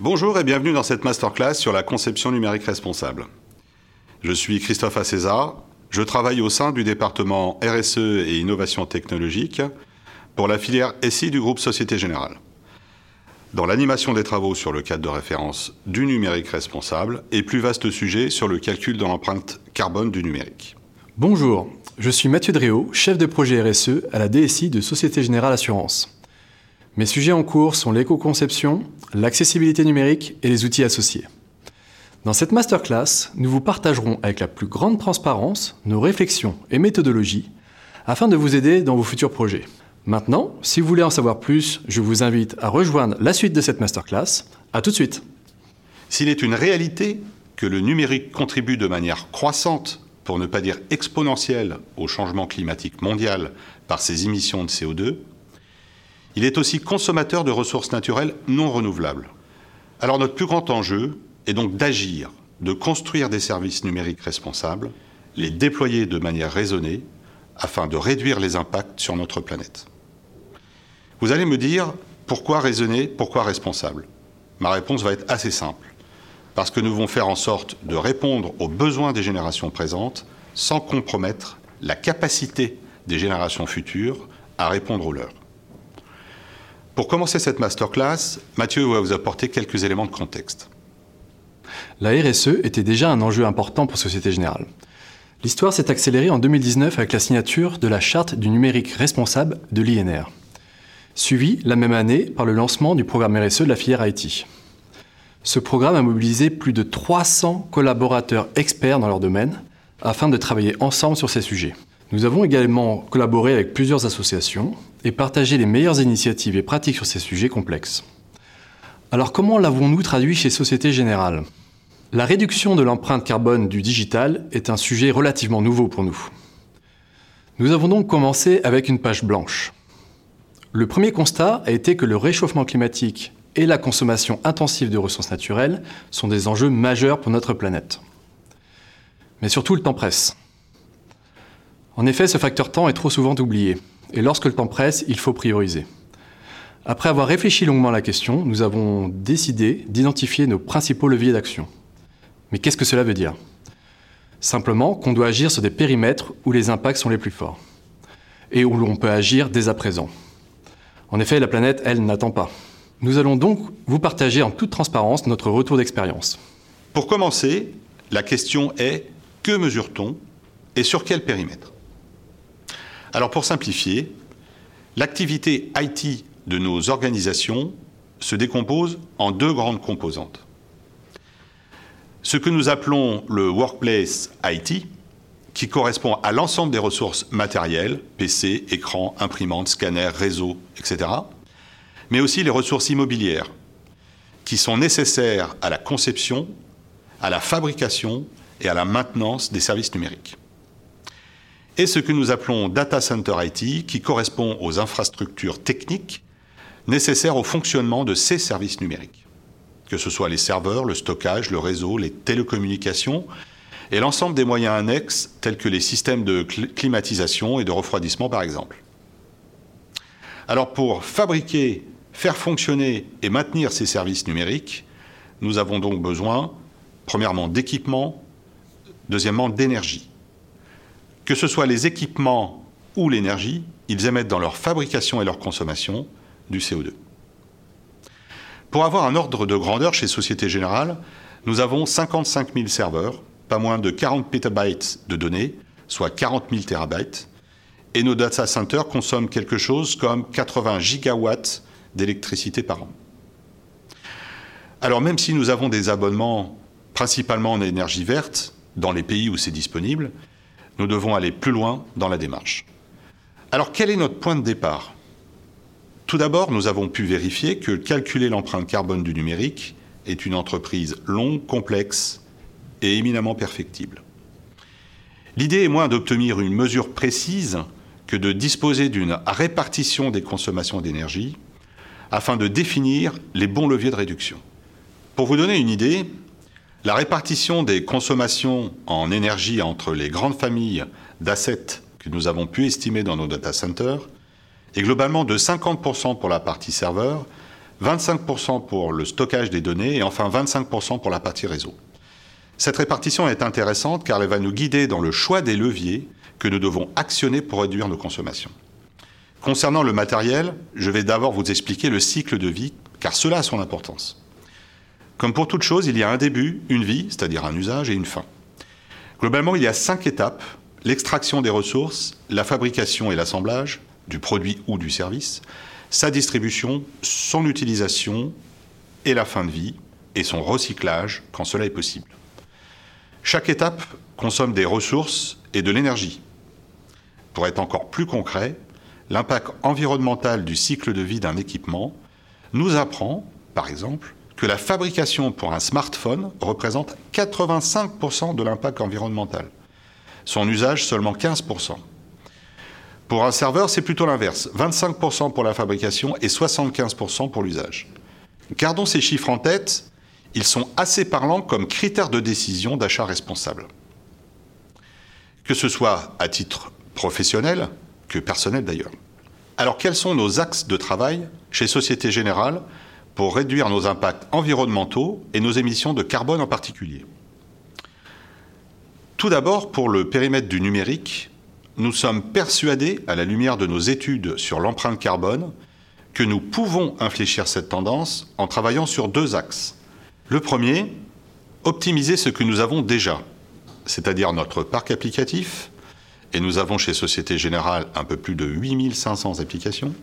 Bonjour et bienvenue dans cette masterclass sur la conception numérique responsable. Je suis Christophe Acéza, je travaille au sein du département RSE et innovation technologique pour la filière SI du groupe Société Générale. Dans l'animation des travaux sur le cadre de référence du numérique responsable et plus vaste sujet sur le calcul de l'empreinte carbone du numérique. Bonjour, je suis Mathieu Dréau, chef de projet RSE à la DSI de Société Générale Assurance. Mes sujets en cours sont l'éco-conception, l'accessibilité numérique et les outils associés. Dans cette masterclass, nous vous partagerons avec la plus grande transparence nos réflexions et méthodologies afin de vous aider dans vos futurs projets. Maintenant, si vous voulez en savoir plus, je vous invite à rejoindre la suite de cette masterclass. A tout de suite. S'il est une réalité que le numérique contribue de manière croissante, pour ne pas dire exponentielle, au changement climatique mondial par ses émissions de CO2, il est aussi consommateur de ressources naturelles non renouvelables. Alors notre plus grand enjeu est donc d'agir, de construire des services numériques responsables, les déployer de manière raisonnée afin de réduire les impacts sur notre planète. Vous allez me dire pourquoi raisonner, pourquoi responsable? Ma réponse va être assez simple. Parce que nous devons faire en sorte de répondre aux besoins des générations présentes sans compromettre la capacité des générations futures à répondre aux leurs. Pour commencer cette masterclass, Mathieu va vous apporter quelques éléments de contexte. La RSE était déjà un enjeu important pour Société Générale. L'histoire s'est accélérée en 2019 avec la signature de la charte du numérique responsable de l'INR, suivie la même année par le lancement du programme RSE de la filière IT. Ce programme a mobilisé plus de 300 collaborateurs experts dans leur domaine afin de travailler ensemble sur ces sujets. Nous avons également collaboré avec plusieurs associations et partagé les meilleures initiatives et pratiques sur ces sujets complexes. Alors comment l'avons-nous traduit chez Société Générale? La réduction de l'empreinte carbone du digital est un sujet relativement nouveau pour nous. Nous avons donc commencé avec une page blanche. Le premier constat a été que le réchauffement climatique et la consommation intensive de ressources naturelles sont des enjeux majeurs pour notre planète. Mais surtout, le temps presse. En effet, ce facteur temps est trop souvent oublié, et lorsque le temps presse, il faut prioriser. Après avoir réfléchi longuement à la question, nous avons décidé d'identifier nos principaux leviers d'action. Mais qu'est-ce que cela veut dire? Simplement qu'on doit agir sur des périmètres où les impacts sont les plus forts, et où l'on peut agir dès à présent. En effet, la planète, elle, n'attend pas. Nous allons donc vous partager en toute transparence notre retour d'expérience. Pour commencer, la question est que mesure-t-on et sur quel périmètre? Alors pour simplifier, l'activité IT de nos organisations se décompose en deux grandes composantes. Ce que nous appelons le workplace IT, qui correspond à l'ensemble des ressources matérielles, PC, écran, imprimante, scanner, réseau, etc., mais aussi les ressources immobilières, qui sont nécessaires à la conception, à la fabrication et à la maintenance des services numériques et ce que nous appelons Data Center IT, qui correspond aux infrastructures techniques nécessaires au fonctionnement de ces services numériques, que ce soit les serveurs, le stockage, le réseau, les télécommunications, et l'ensemble des moyens annexes tels que les systèmes de climatisation et de refroidissement par exemple. Alors pour fabriquer, faire fonctionner et maintenir ces services numériques, nous avons donc besoin, premièrement, d'équipements, deuxièmement, d'énergie. Que ce soit les équipements ou l'énergie, ils émettent dans leur fabrication et leur consommation du CO2. Pour avoir un ordre de grandeur chez Société Générale, nous avons 55 000 serveurs, pas moins de 40 pétabytes de données, soit 40 000 terabytes, et nos data centers consomment quelque chose comme 80 gigawatts d'électricité par an. Alors même si nous avons des abonnements principalement en énergie verte, dans les pays où c'est disponible, nous devons aller plus loin dans la démarche. Alors quel est notre point de départ? Tout d'abord, nous avons pu vérifier que calculer l'empreinte carbone du numérique est une entreprise longue, complexe et éminemment perfectible. L'idée est moins d'obtenir une mesure précise que de disposer d'une répartition des consommations d'énergie afin de définir les bons leviers de réduction. Pour vous donner une idée, la répartition des consommations en énergie entre les grandes familles d'assets que nous avons pu estimer dans nos data centers et globalement de 50% pour la partie serveur, 25% pour le stockage des données et enfin 25% pour la partie réseau. Cette répartition est intéressante car elle va nous guider dans le choix des leviers que nous devons actionner pour réduire nos consommations. Concernant le matériel, je vais d'abord vous expliquer le cycle de vie car cela a son importance. Comme pour toute chose, il y a un début, une vie, c'est-à-dire un usage, et une fin. Globalement, il y a cinq étapes l'extraction des ressources, la fabrication et l'assemblage du produit ou du service, sa distribution, son utilisation et la fin de vie, et son recyclage quand cela est possible. Chaque étape consomme des ressources et de l'énergie. Pour être encore plus concret, l'impact environnemental du cycle de vie d'un équipement nous apprend, par exemple, que la fabrication pour un smartphone représente 85% de l'impact environnemental. Son usage seulement 15%. Pour un serveur, c'est plutôt l'inverse. 25% pour la fabrication et 75% pour l'usage. Gardons ces chiffres en tête, ils sont assez parlants comme critères de décision d'achat responsable. Que ce soit à titre professionnel personnel d'ailleurs. Alors quels sont nos axes de travail chez Société Générale pour réduire nos impacts environnementaux et nos émissions de carbone en particulier? Tout d'abord, pour le périmètre du numérique, nous sommes persuadés, à la lumière de nos études sur l'empreinte carbone, que nous pouvons infléchir cette tendance en travaillant sur deux axes. Le premier, optimiser ce que nous avons déjà, c'est-à-dire notre parc applicatif, et nous avons chez Société Générale un peu plus de 8500 applications,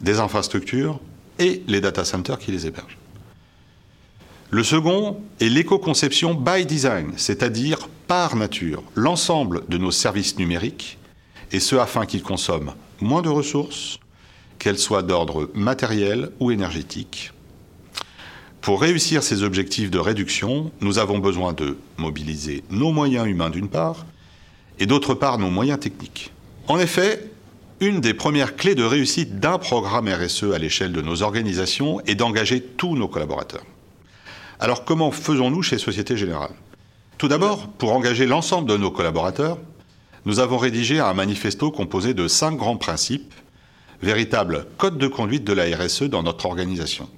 des infrastructures et les data centers qui les hébergent. Le second est l'éco-conception by design, c'est-à-dire par nature, l'ensemble de nos services numériques, et ce afin qu'ils consomment moins de ressources, qu'elles soient d'ordre matériel ou énergétique. Pour réussir ces objectifs de réduction, nous avons besoin de mobiliser nos moyens humains d'une part, et d'autre part nos moyens techniques. En effet, une des premières clés de réussite d'un programme RSE à l'échelle de nos organisations est d'engager tous nos collaborateurs. Alors comment faisons-nous chez Société Générale? Tout d'abord, pour engager l'ensemble de nos collaborateurs, nous avons rédigé un manifesto composé de cinq grands principes, véritable code de conduite de la RSE dans notre organisation.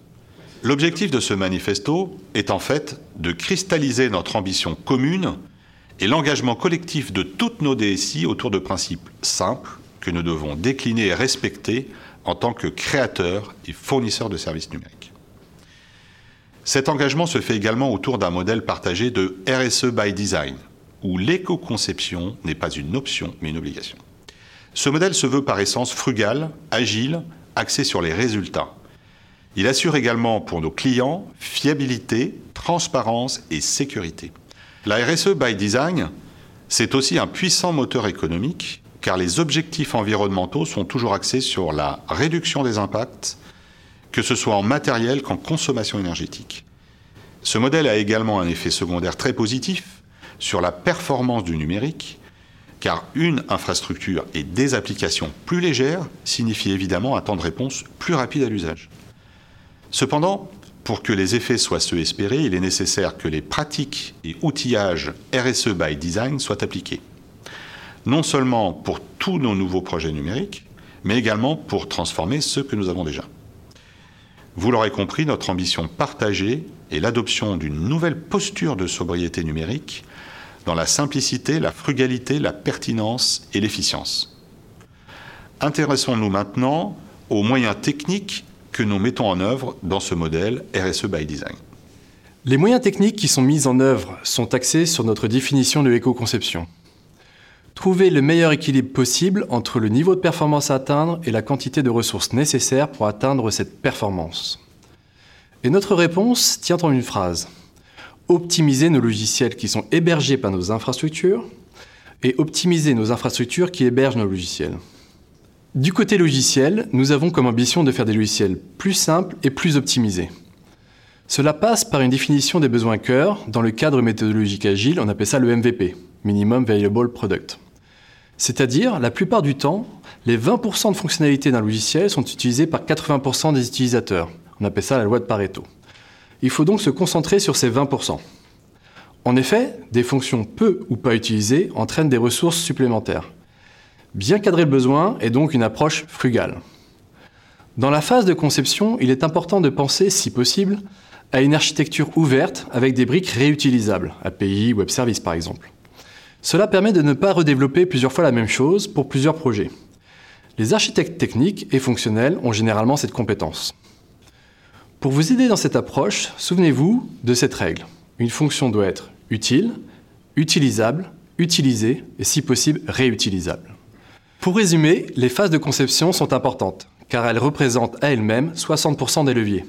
L'objectif de ce manifesto est en fait de cristalliser notre ambition commune et l'engagement collectif de toutes nos DSI autour de principes simples, que nous devons décliner et respecter en tant que créateurs et fournisseurs de services numériques. Cet engagement se fait également autour d'un modèle partagé de RSE by design, où l'éco-conception n'est pas une option mais une obligation. Ce modèle se veut par essence frugal, agile, axé sur les résultats. Il assure également pour nos clients fiabilité, transparence et sécurité. La RSE by design, c'est aussi un puissant moteur économique car les objectifs environnementaux sont toujours axés sur la réduction des impacts, que ce soit en matériel qu'en consommation énergétique. Ce modèle a également un effet secondaire très positif sur la performance du numérique, car une infrastructure et des applications plus légères signifient évidemment un temps de réponse plus rapide à l'usage. Cependant, pour que les effets soient ceux espérés, il est nécessaire que les pratiques et outillages RSE by design soient appliqués non seulement pour tous nos nouveaux projets numériques, mais également pour transformer ceux que nous avons déjà. Vous l'aurez compris, notre ambition partagée est l'adoption d'une nouvelle posture de sobriété numérique dans la simplicité, la frugalité, la pertinence et l'efficience. Intéressons-nous maintenant aux moyens techniques que nous mettons en œuvre dans ce modèle RSE by Design. Les moyens techniques qui sont mis en œuvre sont axés sur notre définition de l'éco-conception. Trouver le meilleur équilibre possible entre le niveau de performance à atteindre et la quantité de ressources nécessaires pour atteindre cette performance. Et notre réponse tient en une phrase. Optimiser nos logiciels qui sont hébergés par nos infrastructures et optimiser nos infrastructures qui hébergent nos logiciels. Du côté logiciel, nous avons comme ambition de faire des logiciels plus simples et plus optimisés. Cela passe par une définition des besoins cœur. Dans le cadre méthodologique agile, on appelle ça le MVP, Minimum Viable Product. C'est-à-dire, la plupart du temps, les 20% de fonctionnalités d'un logiciel sont utilisées par 80% des utilisateurs. On appelle ça la loi de Pareto. Il faut donc se concentrer sur ces 20%. En effet, des fonctions peu ou pas utilisées entraînent des ressources supplémentaires. Bien cadrer le besoin est donc une approche frugale. Dans la phase de conception, il est important de penser, si possible, à une architecture ouverte avec des briques réutilisables, API, Web Service par exemple. Cela permet de ne pas redévelopper plusieurs fois la même chose pour plusieurs projets. Les architectes techniques et fonctionnels ont généralement cette compétence. Pour vous aider dans cette approche, souvenez-vous de cette règle. Une fonction doit être utile, utilisable, utilisée et si possible réutilisable. Pour résumer, les phases de conception sont importantes, car elles représentent à elles-mêmes 60% des leviers.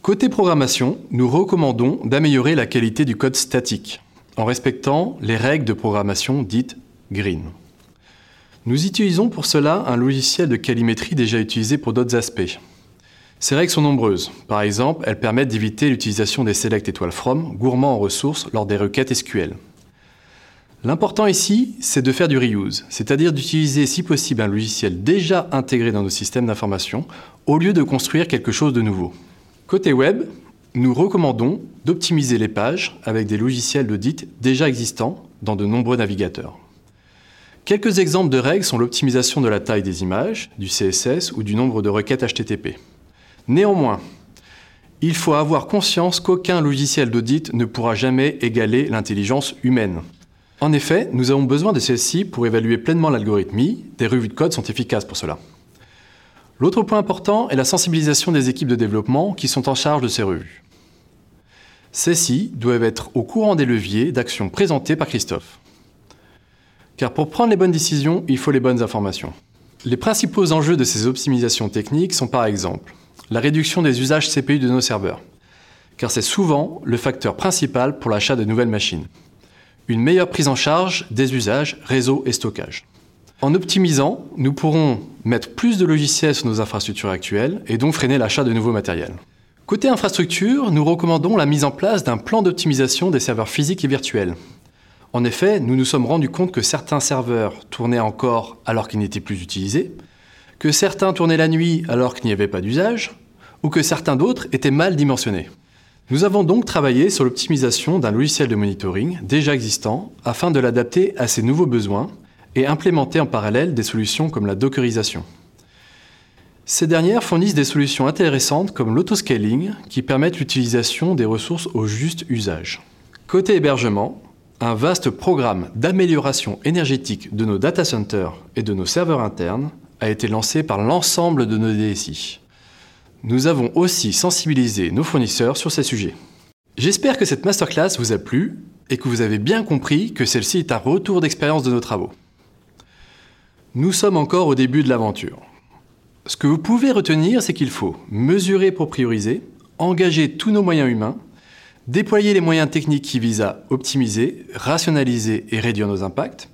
Côté programmation, nous recommandons d'améliorer la qualité du code statique, en respectant les règles de programmation dites green. Nous utilisons pour cela un logiciel de calimétrie déjà utilisé pour d'autres aspects. Ces règles sont nombreuses. Par exemple, elles permettent d'éviter l'utilisation des select étoiles from gourmands en ressources lors des requêtes SQL. L'important ici, c'est de faire du reuse, c'est-à-dire d'utiliser si possible un logiciel déjà intégré dans nos systèmes d'information au lieu de construire quelque chose de nouveau. Côté web, nous recommandons d'optimiser les pages avec des logiciels d'audit déjà existants dans de nombreux navigateurs. Quelques exemples de règles sont l'optimisation de la taille des images, du CSS ou du nombre de requêtes HTTP. Néanmoins, il faut avoir conscience qu'aucun logiciel d'audit ne pourra jamais égaler l'intelligence humaine. En effet, nous avons besoin de celle-ci pour évaluer pleinement l'algorithmie, des revues de code sont efficaces pour cela. L'autre point important est la sensibilisation des équipes de développement qui sont en charge de ces revues. Celles-ci doivent être au courant des leviers d'action présentés par Christophe. Car pour prendre les bonnes décisions, il faut les bonnes informations. Les principaux enjeux de ces optimisations techniques sont par exemple la réduction des usages CPU de nos serveurs, car c'est souvent le facteur principal pour l'achat de nouvelles machines. Une meilleure prise en charge des usages réseau et stockage. En optimisant, nous pourrons mettre plus de logiciels sur nos infrastructures actuelles et donc freiner l'achat de nouveaux matériels. Côté infrastructure, nous recommandons la mise en place d'un plan d'optimisation des serveurs physiques et virtuels. En effet, nous nous sommes rendus compte que certains serveurs tournaient encore alors qu'ils n'étaient plus utilisés, que certains tournaient la nuit alors qu'il n'y avait pas d'usage, ou que certains d'autres étaient mal dimensionnés. Nous avons donc travaillé sur l'optimisation d'un logiciel de monitoring déjà existant afin de l'adapter à ces nouveaux besoins et implémenter en parallèle des solutions comme la dockerisation. Ces dernières fournissent des solutions intéressantes comme l'autoscaling qui permettent l'utilisation des ressources au juste usage. Côté hébergement, un vaste programme d'amélioration énergétique de nos data centers et de nos serveurs internes a été lancé par l'ensemble de nos DSI. Nous avons aussi sensibilisé nos fournisseurs sur ces sujets. J'espère que cette masterclass vous a plu et que vous avez bien compris que celle-ci est un retour d'expérience de nos travaux. Nous sommes encore au début de l'aventure. Ce que vous pouvez retenir, c'est qu'il faut mesurer pour prioriser, engager tous nos moyens humains, déployer les moyens techniques qui visent à optimiser, rationaliser et réduire nos impacts,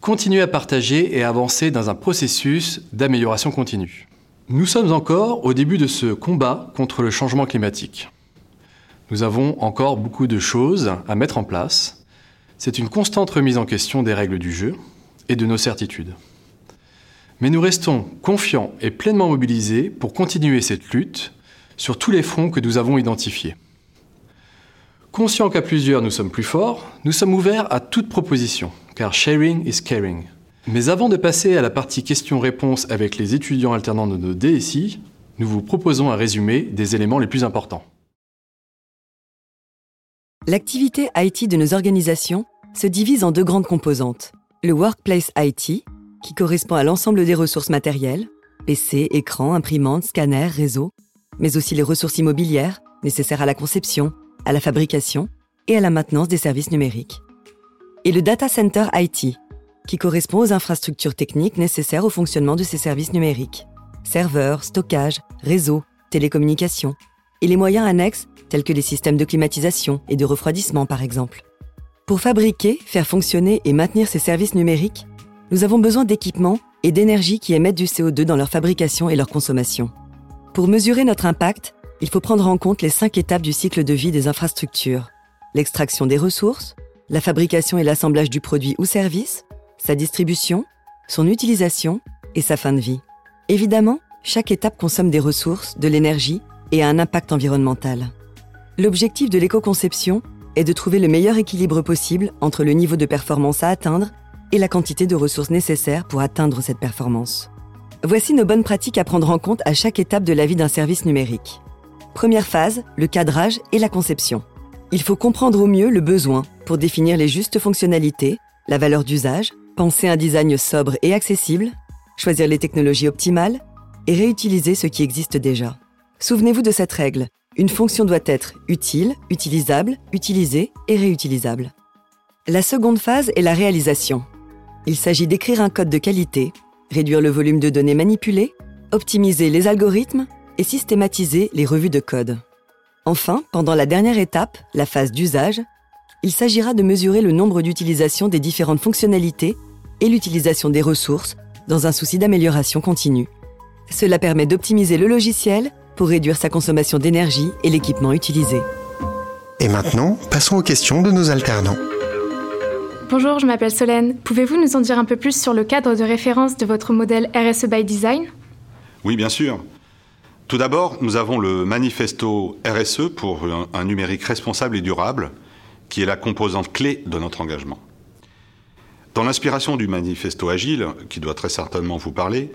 continuer à partager et avancer dans un processus d'amélioration continue. Nous sommes encore au début de ce combat contre le changement climatique. Nous avons encore beaucoup de choses à mettre en place. C'est une constante remise en question des règles du jeu et de nos certitudes. Mais nous restons confiants et pleinement mobilisés pour continuer cette lutte sur tous les fronts que nous avons identifiés. Conscients qu'à plusieurs nous sommes plus forts, nous sommes ouverts à toute proposition, car sharing is caring. Mais avant de passer à la partie questions-réponses avec les étudiants alternants de nos DSI, nous vous proposons un résumé des éléments les plus importants. L'activité IT de nos organisations se divise en deux grandes composantes. Le Workplace IT, qui correspond à l'ensemble des ressources matérielles, PC, écran, imprimante, scanner, réseau, mais aussi les ressources immobilières nécessaires à la conception, à la fabrication et à la maintenance des services numériques. Et le Data Center IT, qui correspond aux infrastructures techniques nécessaires au fonctionnement de ces services numériques. Serveurs, stockage, réseau, télécommunications, et les moyens annexes tels que les systèmes de climatisation et de refroidissement par exemple. Pour fabriquer, faire fonctionner et maintenir ces services numériques, nous avons besoin d'équipements et d'énergie qui émettent du CO2 dans leur fabrication et leur consommation. Pour mesurer notre impact, il faut prendre en compte les cinq étapes du cycle de vie des infrastructures. L'extraction des ressources, la fabrication et l'assemblage du produit ou service, sa distribution, son utilisation et sa fin de vie. Évidemment, chaque étape consomme des ressources, de l'énergie et a un impact environnemental. L'objectif de l'éco-conception est de trouver le meilleur équilibre possible entre le niveau de performance à atteindre et la quantité de ressources nécessaires pour atteindre cette performance. Voici nos bonnes pratiques à prendre en compte à chaque étape de la vie d'un service numérique. Première phase, le cadrage et la conception. Il faut comprendre au mieux le besoin pour définir les justes fonctionnalités, la valeur d'usage, penser un design sobre et accessible, choisir les technologies optimales et réutiliser ce qui existe déjà. Souvenez-vous de cette règle. Une fonction doit être utile, utilisable, utilisée et réutilisable. La seconde phase est la réalisation. Il s'agit d'écrire un code de qualité, réduire le volume de données manipulées, optimiser les algorithmes et systématiser les revues de code. Enfin, pendant la dernière étape, la phase d'usage, il s'agira de mesurer le nombre d'utilisations des différentes fonctionnalités et l'utilisation des ressources dans un souci d'amélioration continue. Cela permet d'optimiser le logiciel pour réduire sa consommation d'énergie et l'équipement utilisé. Et maintenant, passons aux questions de nos alternants. Bonjour, je m'appelle Solène. Pouvez-vous nous en dire un peu plus sur le cadre de référence de votre modèle RSE by Design? Oui, bien sûr. Tout d'abord, nous avons le manifesto RSE pour un, numérique responsable et durable, qui est la composante clé de notre engagement. Dans l'inspiration du manifesto Agile, qui doit très certainement vous parler,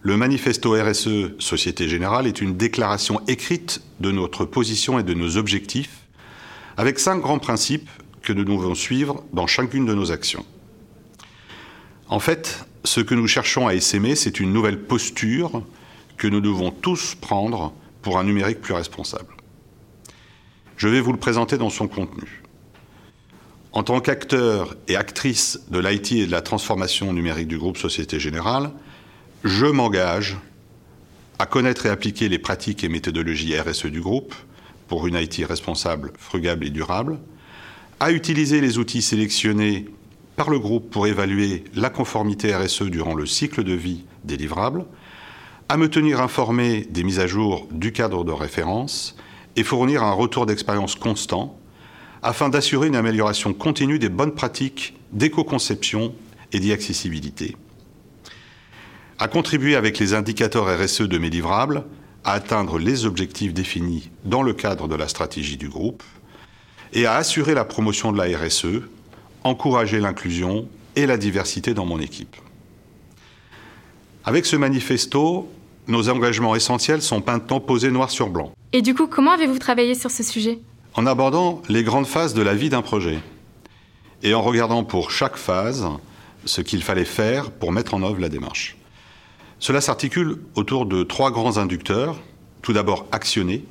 le manifesto RSE Société Générale est une déclaration écrite de notre position et de nos objectifs, avec cinq grands principes que nous devons suivre dans chacune de nos actions. En fait, ce que nous cherchons à essaimer, c'est une nouvelle posture que nous devons tous prendre pour un numérique plus responsable. Je vais vous le présenter dans son contenu. En tant qu'acteur et actrice de l'IT et de la transformation numérique du groupe Société Générale, je m'engage à connaître et appliquer les pratiques et méthodologies RSE du groupe pour une IT responsable, frugable et durable, à utiliser les outils sélectionnés par le groupe pour évaluer la conformité RSE durant le cycle de vie des livrables, à me tenir informé des mises à jour du cadre de référence et fournir un retour d'expérience constant afin d'assurer une amélioration continue des bonnes pratiques d'éco-conception et d'e-accessibilité. À contribuer avec les indicateurs RSE de mes livrables à atteindre les objectifs définis dans le cadre de la stratégie du groupe, et à assurer la promotion de la RSE, encourager l'inclusion et la diversité dans mon équipe. Avec ce manifesto, nos engagements essentiels sont maintenant posés noir sur blanc. Et du coup, comment avez-vous travaillé sur ce sujet? En abordant les grandes phases de la vie d'un projet et en regardant pour chaque phase ce qu'il fallait faire pour mettre en œuvre la démarche. Cela s'articule autour de trois grands inducteurs. Tout d'abord, actionner,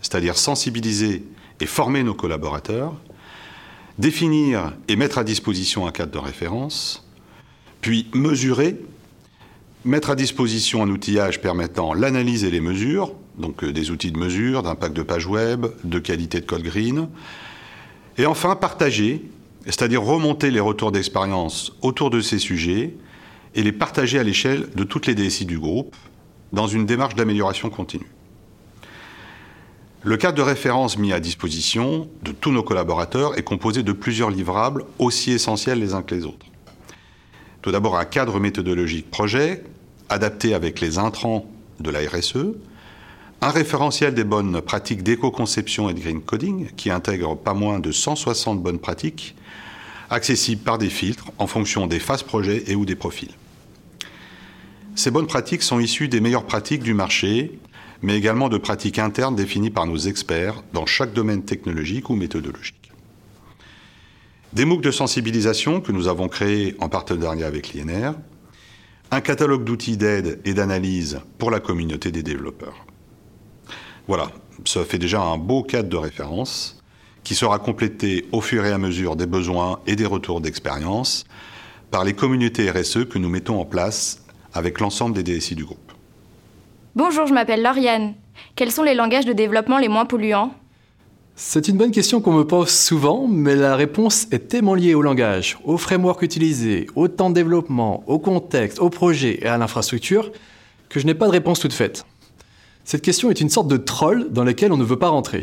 c'est-à-dire sensibiliser et former nos collaborateurs, définir et mettre à disposition un cadre de référence, puis mesurer, mettre à disposition un outillage permettant l'analyse et les mesures, donc euh, des outils de mesure, d'impact de page web, de qualité de code green, et enfin partager, c'est-à-dire remonter les retours d'expérience autour de ces sujets et les partager à l'échelle de toutes les DSI du groupe dans une démarche d'amélioration continue. Le cadre de référence mis à disposition de tous nos collaborateurs est composé de plusieurs livrables aussi essentiels les uns que les autres. Tout d'abord un cadre méthodologique projet, adapté avec les intrants de la RSE, un référentiel des bonnes pratiques d'éco-conception et de green coding qui intègre pas moins de 160 bonnes pratiques, accessibles par des filtres en fonction des phases projet et ou des profils. Ces bonnes pratiques sont issues des meilleures pratiques du marché mais également de pratiques internes définies par nos experts dans chaque domaine technologique ou méthodologique. Des MOOC de sensibilisation que nous avons créés en partenariat avec l'INR, un catalogue d'outils d'aide et d'analyse pour la communauté des développeurs. Voilà, ça fait déjà un beau cadre de référence qui sera complété au fur et à mesure des besoins et des retours d'expérience par les communautés RSE que nous mettons en place avec l'ensemble des DSI du groupe. Bonjour, je m'appelle Lauriane. Quels sont les langages de développement les moins polluants? C'est une bonne question qu'on me pose souvent, mais la réponse est tellement liée au langage, au framework utilisé, au temps de développement, au contexte, au projet et à l'infrastructure que je n'ai pas de réponse toute faite. Cette question est une sorte de troll dans lequel on ne veut pas rentrer.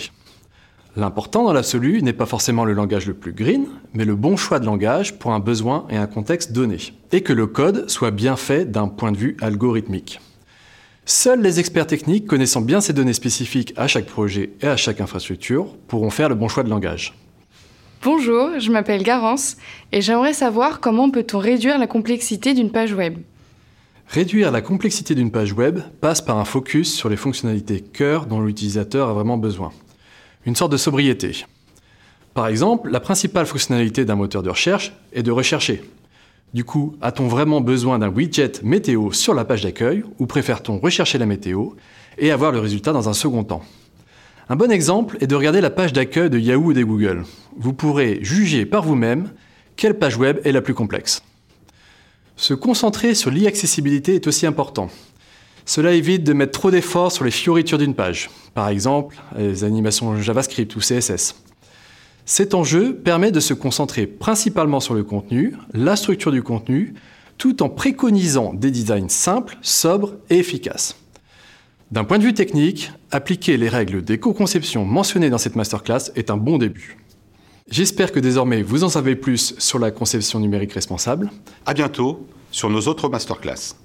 L'important dans l'absolu n'est pas forcément le langage le plus green, mais le bon choix de langage pour un besoin et un contexte donné, et que le code soit bien fait d'un point de vue algorithmique. Seuls les experts techniques connaissant bien ces données spécifiques à chaque projet et à chaque infrastructure pourront faire le bon choix de langage. Bonjour, je m'appelle Garance et j'aimerais savoir comment peut-on réduire la complexité d'une page web. Réduire la complexité d'une page web passe par un focus sur les fonctionnalités cœur dont l'utilisateur a vraiment besoin. Une sorte de sobriété. Par exemple, la principale fonctionnalité d'un moteur de recherche est de rechercher. Du coup, a-t-on vraiment besoin d'un widget météo sur la page d'accueil ou préfère-t-on rechercher la météo et avoir le résultat dans un second temps? Un bon exemple est de regarder la page d'accueil de Yahoo ou de Google. Vous pourrez juger par vous-même quelle page web est la plus complexe. Se concentrer sur l'e-accessibilité est aussi important. Cela évite de mettre trop d'efforts sur les fioritures d'une page, par exemple les animations JavaScript ou CSS. Cet enjeu permet de se concentrer principalement sur le contenu, la structure du contenu, tout en préconisant des designs simples, sobres et efficaces. D'un point de vue technique, appliquer les règles d'éco-conception mentionnées dans cette masterclass est un bon début. J'espère que désormais vous en savez plus sur la conception numérique responsable. À bientôt sur nos autres masterclass.